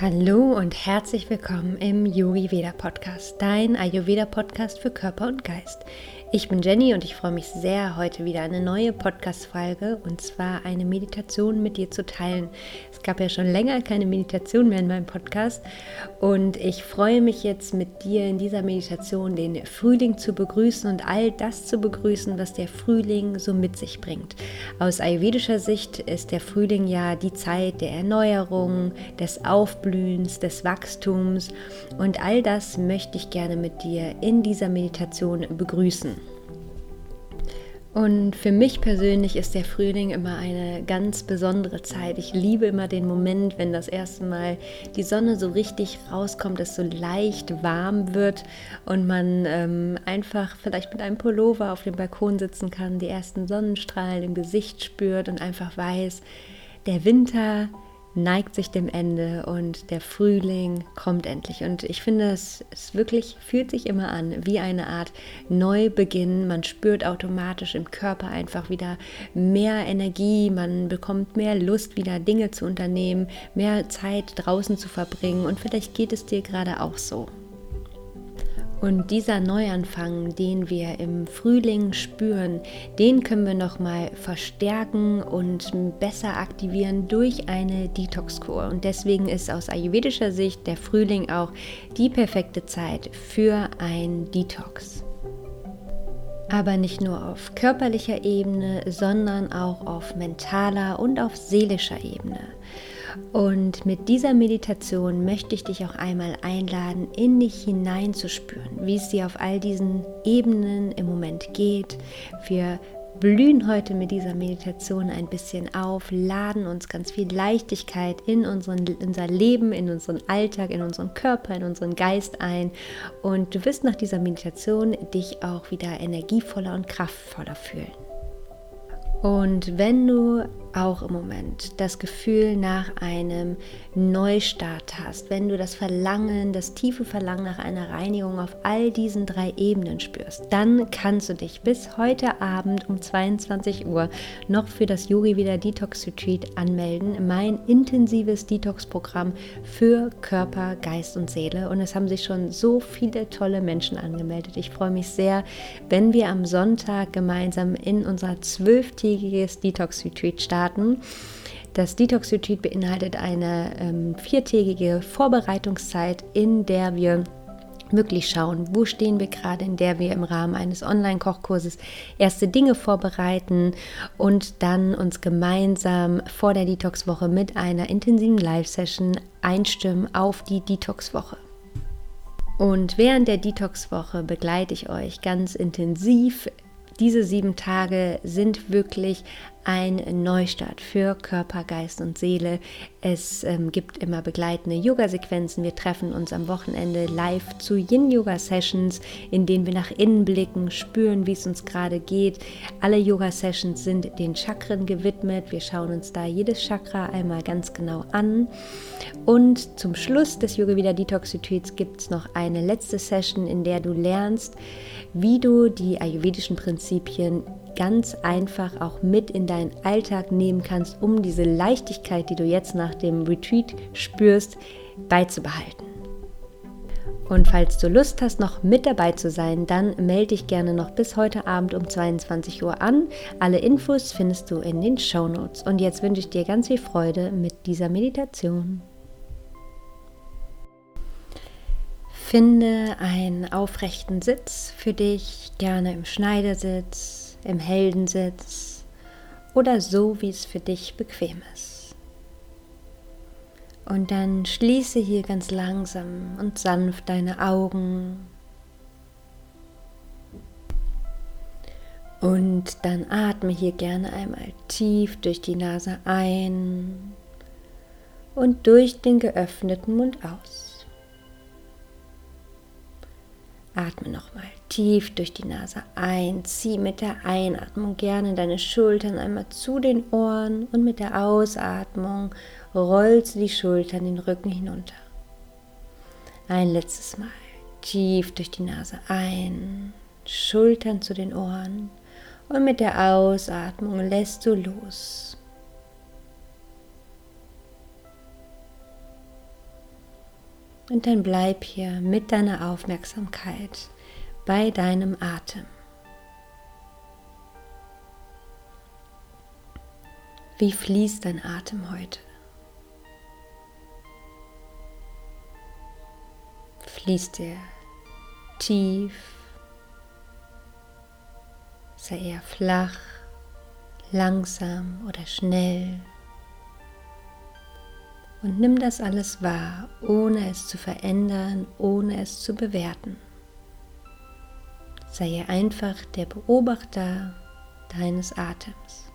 Hallo und herzlich willkommen im Yogi Veda Podcast, dein Ayurveda Podcast für Körper und Geist. Ich bin Jenny und ich freue mich sehr, heute wieder eine neue Podcast-Folge und zwar eine Meditation mit dir zu teilen. Es gab ja schon länger keine Meditation mehr in meinem Podcast und ich freue mich jetzt mit dir in dieser Meditation den Frühling zu begrüßen und all das zu begrüßen, was der Frühling so mit sich bringt. Aus ayurvedischer Sicht ist der Frühling ja die Zeit der Erneuerung, des Aufblühens, des Wachstums und all das möchte ich gerne mit dir in dieser Meditation begrüßen. Und für mich persönlich ist der Frühling immer eine ganz besondere Zeit. Ich liebe immer den Moment, wenn das erste Mal die Sonne so richtig rauskommt, es so leicht warm wird und man ähm, einfach vielleicht mit einem Pullover auf dem Balkon sitzen kann, die ersten Sonnenstrahlen im Gesicht spürt und einfach weiß, der Winter neigt sich dem Ende und der Frühling kommt endlich. Und ich finde, es, es wirklich fühlt sich immer an wie eine Art Neubeginn. Man spürt automatisch im Körper einfach wieder mehr Energie, man bekommt mehr Lust, wieder Dinge zu unternehmen, mehr Zeit draußen zu verbringen. Und vielleicht geht es dir gerade auch so. Und dieser Neuanfang, den wir im Frühling spüren, den können wir nochmal verstärken und besser aktivieren durch eine Detox-Kur. Und deswegen ist aus ayurvedischer Sicht der Frühling auch die perfekte Zeit für ein Detox. Aber nicht nur auf körperlicher Ebene, sondern auch auf mentaler und auf seelischer Ebene. Und mit dieser Meditation möchte ich dich auch einmal einladen, in dich hineinzuspüren, wie es dir auf all diesen Ebenen im Moment geht. Wir blühen heute mit dieser Meditation ein bisschen auf, laden uns ganz viel Leichtigkeit in, unseren, unser Leben, in unseren Alltag, in unseren Körper, in unseren Geist ein. Und du wirst nach dieser Meditation dich auch wieder energievoller und kraftvoller fühlen. Und wenn du auch im Moment das Gefühl nach einem Neustart hast, wenn du das Verlangen, das tiefe Verlangen nach einer Reinigung auf all diesen drei Ebenen spürst, dann kannst du dich bis heute Abend um 22 Uhr noch für das Yogi Wieder Detox Retreat anmelden, mein intensives Detox-Programm für Körper, Geist und Seele. Und es haben sich schon so viele tolle Menschen angemeldet. Ich freue mich sehr, wenn wir am Sonntag gemeinsam in unser zwölftägiges Detox Retreat starten starten. Das Detox Retreat beinhaltet eine ähm, viertägige Vorbereitungszeit, in der wir wirklich schauen, wo stehen wir gerade, in der wir im Rahmen eines Online-Kochkurses erste Dinge vorbereiten und dann uns gemeinsam vor der Detox-Woche mit einer intensiven Live-Session einstimmen auf die Detox-Woche. Und während der Detox-Woche begleite ich euch ganz intensiv diese sieben Tage sind wirklich ein Neustart für Körper, Geist und Seele. Es ähm, gibt immer begleitende Yoga-Sequenzen. Wir treffen uns am Wochenende live zu Yin-Yoga-Sessions, in denen wir nach innen blicken, spüren, wie es uns gerade geht. Alle Yoga-Sessions sind den Chakren gewidmet. Wir schauen uns da jedes Chakra einmal ganz genau an. Und zum Schluss des Yoga Vida Detox Retreats gibt es noch eine letzte Session, in der du lernst, wie du die ayurvedischen Prinzipien ganz einfach auch mit in deinen Alltag nehmen kannst, um diese Leichtigkeit, die du jetzt nach dem Retreat spürst, beizubehalten. Und falls du Lust hast, noch mit dabei zu sein, dann melde dich gerne noch bis heute Abend um 22 Uhr an. Alle Infos findest du in den Show Notes. Und jetzt wünsche ich dir ganz viel Freude mit dieser Meditation. Finde einen aufrechten Sitz für dich, gerne im Schneidersitz im Heldensitz oder so, wie es für dich bequem ist. Und dann schließe hier ganz langsam und sanft deine Augen. Und dann atme hier gerne einmal tief durch die Nase ein und durch den geöffneten Mund aus. Atme nochmal tief durch die Nase ein. Zieh mit der Einatmung gerne deine Schultern einmal zu den Ohren und mit der Ausatmung rollst du die Schultern den Rücken hinunter. Ein letztes Mal. Tief durch die Nase ein. Schultern zu den Ohren. Und mit der Ausatmung lässt du los. Und dann bleib hier mit deiner Aufmerksamkeit bei deinem Atem. Wie fließt dein Atem heute? Fließt er tief? Ist er flach, langsam oder schnell? Und nimm das alles wahr, ohne es zu verändern, ohne es zu bewerten. Sei einfach der Beobachter deines Atems.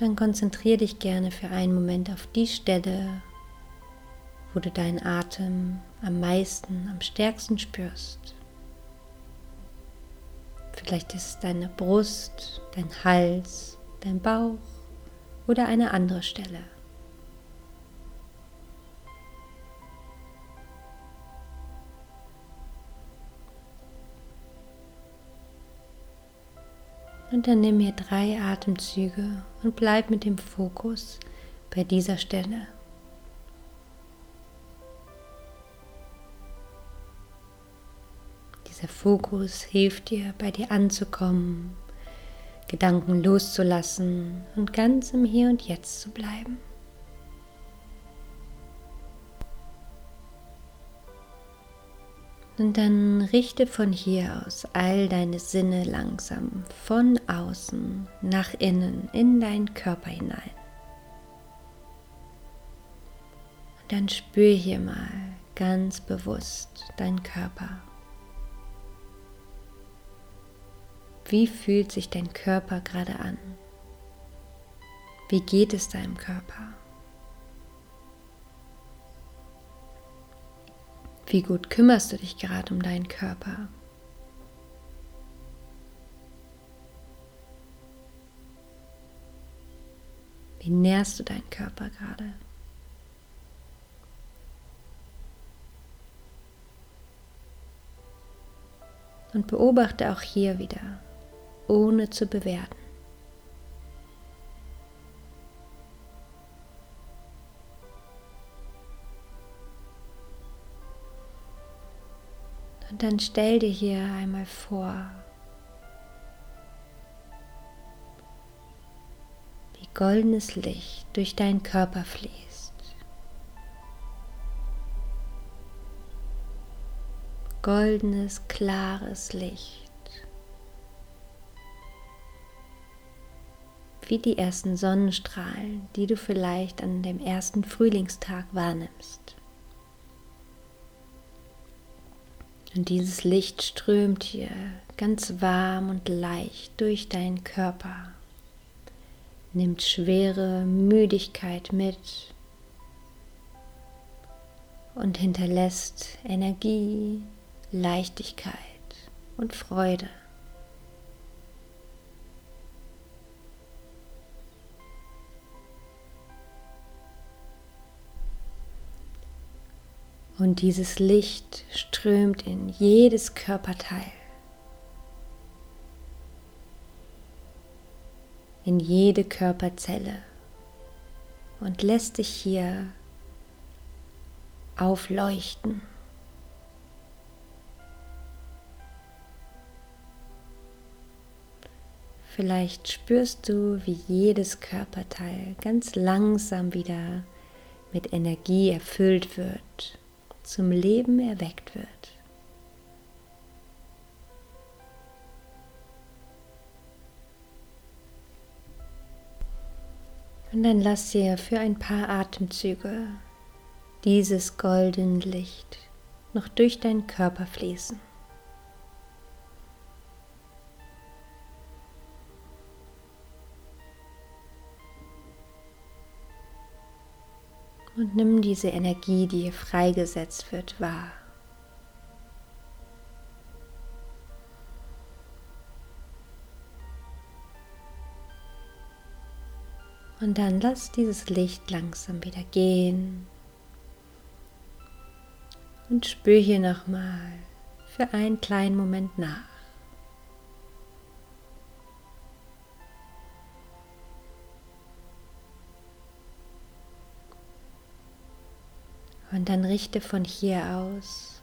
dann konzentriere dich gerne für einen Moment auf die Stelle, wo du deinen Atem am meisten, am stärksten spürst. Vielleicht ist es deine Brust, dein Hals, dein Bauch oder eine andere Stelle. Und dann nimm mir drei Atemzüge und bleib mit dem Fokus bei dieser Stelle. Dieser Fokus hilft dir, bei dir anzukommen, Gedanken loszulassen und ganz im Hier und Jetzt zu bleiben. Und dann richte von hier aus all deine Sinne langsam von außen nach innen in deinen Körper hinein. Und dann spür hier mal ganz bewusst deinen Körper. Wie fühlt sich dein Körper gerade an? Wie geht es deinem Körper? Wie gut kümmerst du dich gerade um deinen Körper? Wie nährst du deinen Körper gerade? Und beobachte auch hier wieder, ohne zu bewerten. Und dann stell dir hier einmal vor, wie goldenes Licht durch deinen Körper fließt. Goldenes, klares Licht. Wie die ersten Sonnenstrahlen, die du vielleicht an dem ersten Frühlingstag wahrnimmst. Und dieses Licht strömt hier ganz warm und leicht durch deinen Körper, nimmt schwere Müdigkeit mit und hinterlässt Energie, Leichtigkeit und Freude. Und dieses Licht strömt in jedes Körperteil, in jede Körperzelle. Und lässt dich hier aufleuchten. Vielleicht spürst du, wie jedes Körperteil ganz langsam wieder mit Energie erfüllt wird zum Leben erweckt wird. Und dann lass dir für ein paar Atemzüge dieses goldene Licht noch durch deinen Körper fließen. Nimm diese Energie, die hier freigesetzt wird, wahr. Und dann lass dieses Licht langsam wieder gehen und spür hier nochmal für einen kleinen Moment nach. Und dann richte von hier aus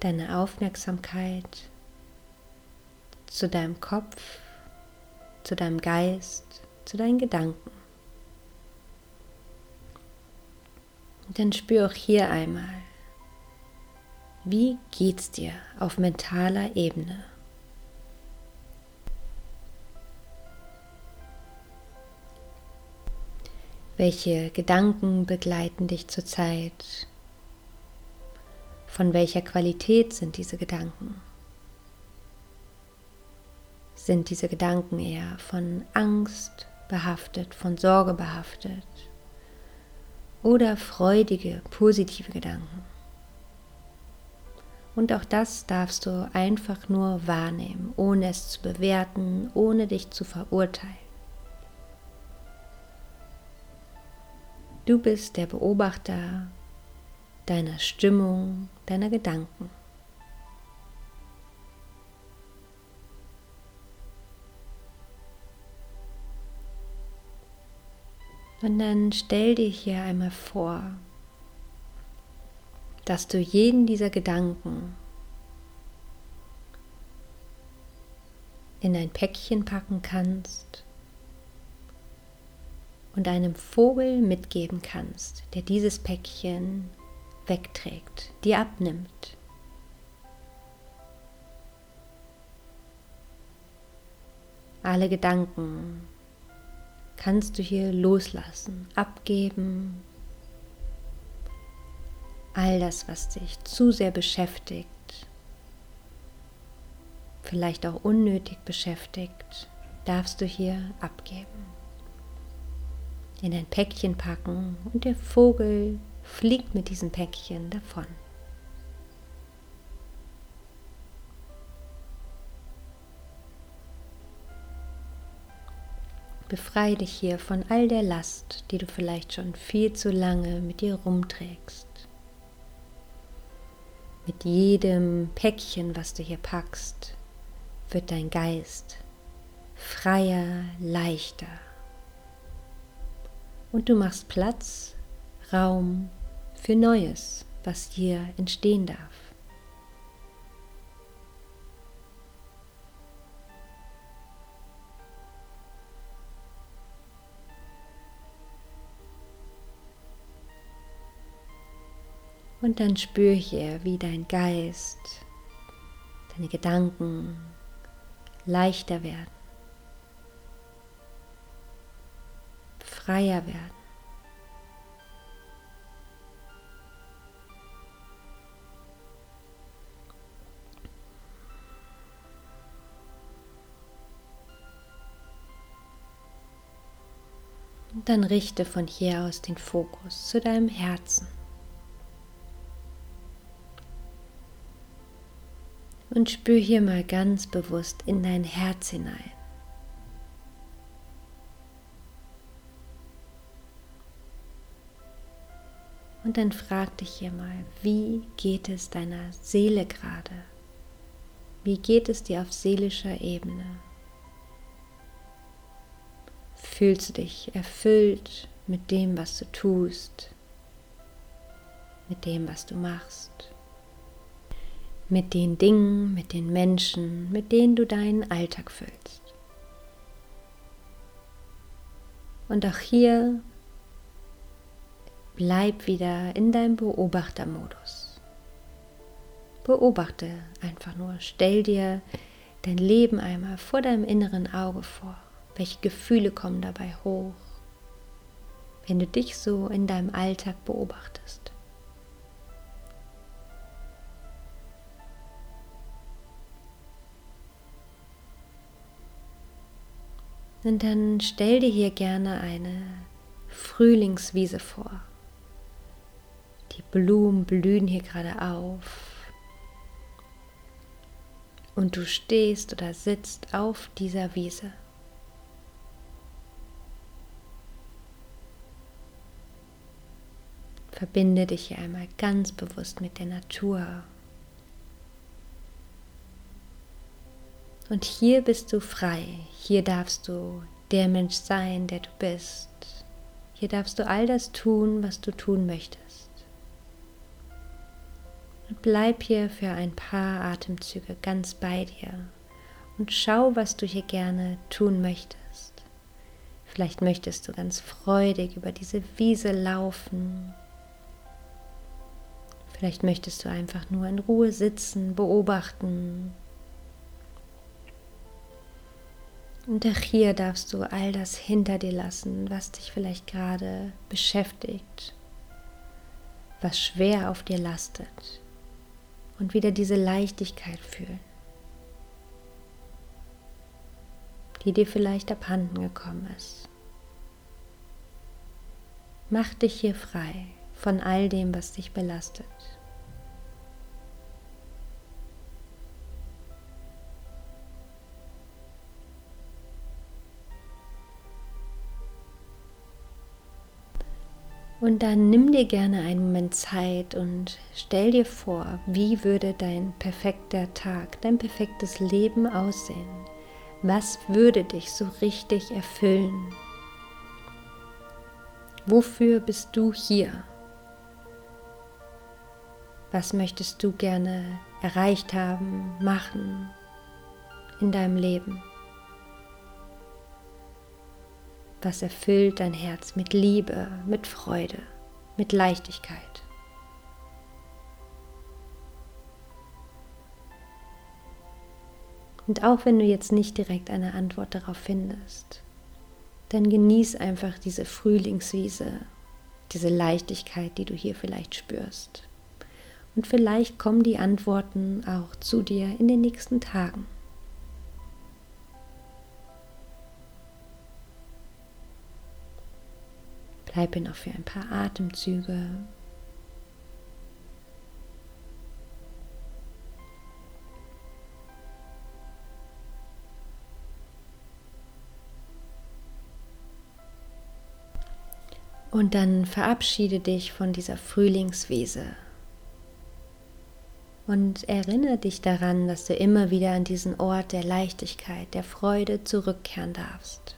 deine Aufmerksamkeit zu deinem Kopf, zu deinem Geist, zu deinen Gedanken. Und dann spür auch hier einmal, wie geht's dir auf mentaler Ebene? Welche Gedanken begleiten dich zurzeit? Von welcher Qualität sind diese Gedanken? Sind diese Gedanken eher von Angst behaftet, von Sorge behaftet oder freudige, positive Gedanken? Und auch das darfst du einfach nur wahrnehmen, ohne es zu bewerten, ohne dich zu verurteilen. Du bist der Beobachter deiner Stimmung, deiner Gedanken. Und dann stell dir hier einmal vor, dass du jeden dieser Gedanken in ein Päckchen packen kannst und einem Vogel mitgeben kannst, der dieses Päckchen wegträgt, dir abnimmt. Alle Gedanken kannst du hier loslassen, abgeben. All das, was dich zu sehr beschäftigt, vielleicht auch unnötig beschäftigt, darfst du hier abgeben in ein Päckchen packen und der Vogel fliegt mit diesem Päckchen davon. Befreie dich hier von all der Last, die du vielleicht schon viel zu lange mit dir rumträgst. Mit jedem Päckchen, was du hier packst, wird dein Geist freier, leichter und du machst Platz, Raum für Neues, was hier entstehen darf. Und dann spür hier, wie dein Geist, deine Gedanken leichter werden. Freier werden. Und dann richte von hier aus den Fokus zu deinem Herzen. Und spür hier mal ganz bewusst in dein Herz hinein. Und dann frag dich hier mal, wie geht es deiner Seele gerade? Wie geht es dir auf seelischer Ebene? Fühlst du dich erfüllt mit dem, was du tust, mit dem, was du machst, mit den Dingen, mit den Menschen, mit denen du deinen Alltag füllst? Und auch hier bleib wieder in deinem Beobachtermodus. Beobachte einfach nur, stell dir dein Leben einmal vor deinem inneren Auge vor. Welche Gefühle kommen dabei hoch, wenn du dich so in deinem Alltag beobachtest? Und dann stell dir hier gerne eine Frühlingswiese vor. Die Blumen blühen hier gerade auf. Und du stehst oder sitzt auf dieser Wiese. Verbinde dich hier einmal ganz bewusst mit der Natur. Und hier bist du frei. Hier darfst du der Mensch sein, der du bist. Hier darfst du all das tun, was du tun möchtest. Und bleib hier für ein paar Atemzüge ganz bei dir und schau, was du hier gerne tun möchtest. Vielleicht möchtest du ganz freudig über diese Wiese laufen. Vielleicht möchtest du einfach nur in Ruhe sitzen, beobachten. Und auch hier darfst du all das hinter dir lassen, was dich vielleicht gerade beschäftigt, was schwer auf dir lastet. Und wieder diese Leichtigkeit fühlen. die dir vielleicht abhanden gekommen ist. Mach dich hier frei von all dem, was dich belastet. Und dann nimm dir gerne einen Moment Zeit und stell dir vor, wie würde dein perfekter Tag, dein perfektes Leben aussehen, was würde dich so richtig erfüllen? Wofür bist du hier? Was möchtest du gerne erreicht haben, machen in deinem Leben? Was erfüllt dein Herz mit Liebe, mit Freude, mit Leichtigkeit? Und auch wenn du jetzt nicht direkt eine Antwort darauf findest, dann genieß einfach diese Frühlingswiese, diese Leichtigkeit, die du hier vielleicht spürst. Und vielleicht kommen die Antworten auch zu dir in den nächsten Tagen. Bleib hier noch für ein paar Atemzüge Und dann verabschiede dich von dieser Frühlingswiese. Und erinnere dich daran, dass du immer wieder an diesen Ort der Leichtigkeit, der Freude zurückkehren darfst.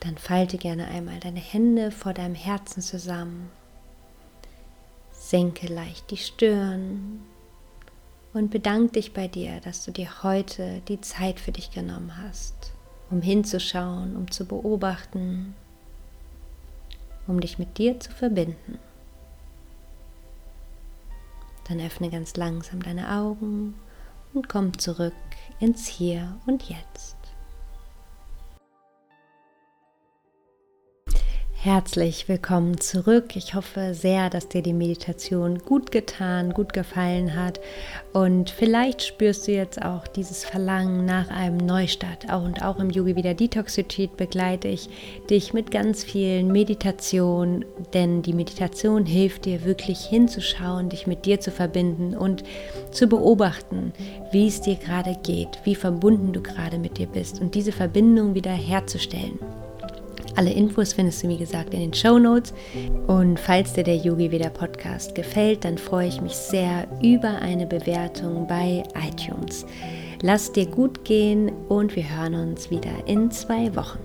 Dann falte gerne einmal deine Hände vor deinem Herzen zusammen. Senke leicht die Stirn und bedank dich bei dir, dass du dir heute die Zeit für dich genommen hast, um hinzuschauen, um zu beobachten, um dich mit dir zu verbinden. Dann öffne ganz langsam deine Augen und komm zurück ins Hier und Jetzt. Herzlich willkommen zurück. Ich hoffe sehr, dass dir die Meditation gut getan, gut gefallen hat und vielleicht spürst du jetzt auch dieses Verlangen nach einem Neustart. Und auch im Yogi Wieder Detox Retreat begleite ich dich mit ganz vielen Meditationen, denn die Meditation hilft dir wirklich hinzuschauen, dich mit dir zu verbinden und zu beobachten, wie es dir gerade geht, wie verbunden du gerade mit dir bist und diese Verbindung wieder herzustellen. Alle Infos findest du, wie gesagt, in den Show Notes. Und falls dir der Yogi Veda Podcast gefällt, dann freue ich mich sehr über eine Bewertung bei iTunes. Lass dir gut gehen und wir hören uns wieder in zwei Wochen.